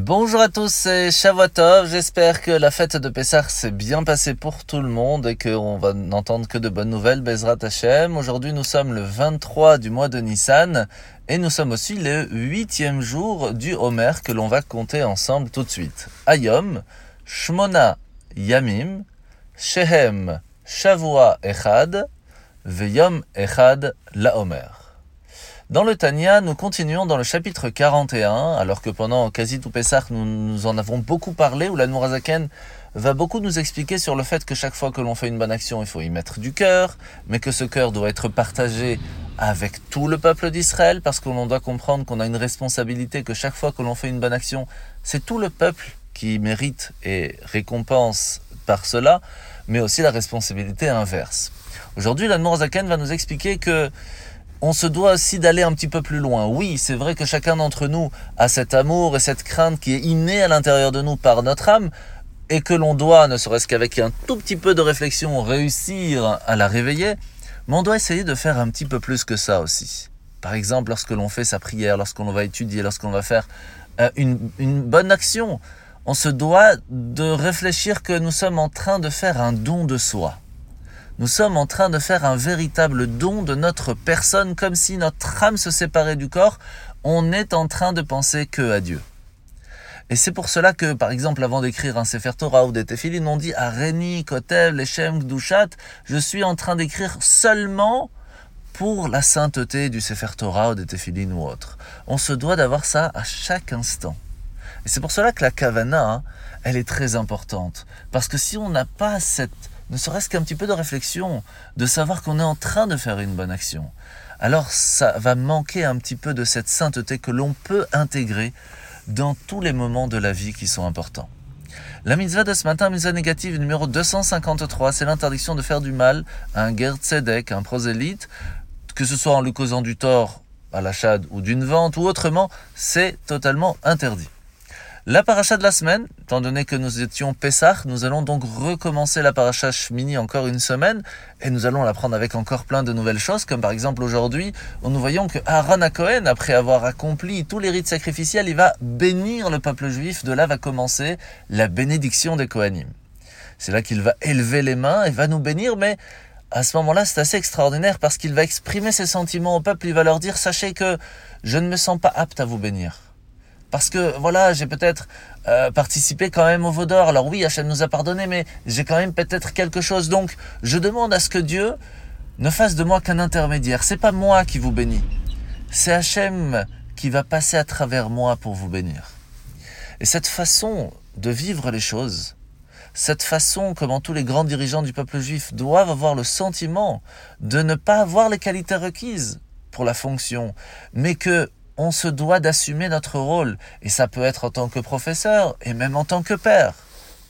Bonjour à tous, c'est Shavuotov. J'espère que la fête de Pessah s'est bien passée pour tout le monde et qu'on va n'entendre que de bonnes nouvelles, Bezrat Hashem. Aujourd'hui, nous sommes le 23 du mois de Nissan et nous sommes aussi le huitième jour du Homer que l'on va compter ensemble tout de suite. Ayom, Shmona Yamim, Shehem Shavua Echad, Veyom Echad La Homer. Dans le Tanya, nous continuons dans le chapitre 41, alors que pendant quasi tout Pessah, nous, nous en avons beaucoup parlé, où la Nourazaken va beaucoup nous expliquer sur le fait que chaque fois que l'on fait une bonne action, il faut y mettre du cœur, mais que ce cœur doit être partagé avec tout le peuple d'Israël, parce que l'on doit comprendre qu'on a une responsabilité, que chaque fois que l'on fait une bonne action, c'est tout le peuple qui mérite et récompense par cela, mais aussi la responsabilité inverse. Aujourd'hui, la Nourazaken va nous expliquer que on se doit aussi d'aller un petit peu plus loin. Oui, c'est vrai que chacun d'entre nous a cet amour et cette crainte qui est innée à l'intérieur de nous par notre âme et que l'on doit, ne serait-ce qu'avec un tout petit peu de réflexion, réussir à la réveiller, mais on doit essayer de faire un petit peu plus que ça aussi. Par exemple, lorsque l'on fait sa prière, lorsqu'on va étudier, lorsqu'on va faire euh, une, une bonne action, on se doit de réfléchir que nous sommes en train de faire un don de soi nous sommes en train de faire un véritable don de notre personne, comme si notre âme se séparait du corps. On est en train de penser que à Dieu. Et c'est pour cela que, par exemple, avant d'écrire un Sefer Torah ou des Tefillin, on dit Areni, Kotev, Leshem, Gdushat, je suis en train d'écrire seulement pour la sainteté du Sefer Torah ou des Tefillin ou autre. On se doit d'avoir ça à chaque instant. Et c'est pour cela que la kavana, hein, elle est très importante. Parce que si on n'a pas cette ne serait-ce qu'un petit peu de réflexion, de savoir qu'on est en train de faire une bonne action, alors ça va manquer un petit peu de cette sainteté que l'on peut intégrer dans tous les moments de la vie qui sont importants. La mitzvah de ce matin, mitzvah négative numéro 253, c'est l'interdiction de faire du mal à un ger tzedek, un prosélyte, que ce soit en lui causant du tort à l'achat ou d'une vente ou autrement, c'est totalement interdit. La paracha de la semaine, étant donné que nous étions Pessah, nous allons donc recommencer la paracha Shmini encore une semaine et nous allons l'apprendre avec encore plein de nouvelles choses, comme par exemple aujourd'hui, nous voyons que Aaron Cohen, après avoir accompli tous les rites sacrificiels, il va bénir le peuple juif. De là va commencer la bénédiction des Kohanim. C'est là qu'il va élever les mains et va nous bénir, mais à ce moment-là, c'est assez extraordinaire parce qu'il va exprimer ses sentiments au peuple. Il va leur dire, sachez que je ne me sens pas apte à vous bénir parce que voilà, j'ai peut-être euh, participé quand même au Vaudor. Alors oui, Hachem nous a pardonné, mais j'ai quand même peut-être quelque chose. Donc, je demande à ce que Dieu ne fasse de moi qu'un intermédiaire. C'est pas moi qui vous bénis, c'est Hachem qui va passer à travers moi pour vous bénir. Et cette façon de vivre les choses, cette façon comment tous les grands dirigeants du peuple juif doivent avoir le sentiment de ne pas avoir les qualités requises pour la fonction, mais que on se doit d'assumer notre rôle. Et ça peut être en tant que professeur et même en tant que père.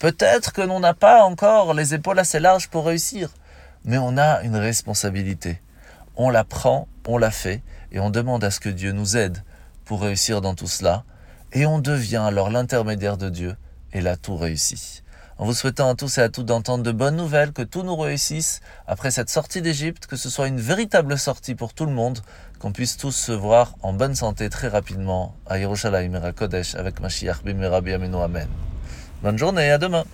Peut-être que l'on n'a pas encore les épaules assez larges pour réussir, mais on a une responsabilité. On la prend, on la fait, et on demande à ce que Dieu nous aide pour réussir dans tout cela, et on devient alors l'intermédiaire de Dieu, et là tout réussit en vous souhaitant à tous et à toutes d'entendre de bonnes nouvelles, que tout nous réussisse après cette sortie d'Égypte, que ce soit une véritable sortie pour tout le monde, qu'on puisse tous se voir en bonne santé très rapidement à Yerushalayim et à Kodesh avec Mashiach Amenu Amen. Bonne journée, à demain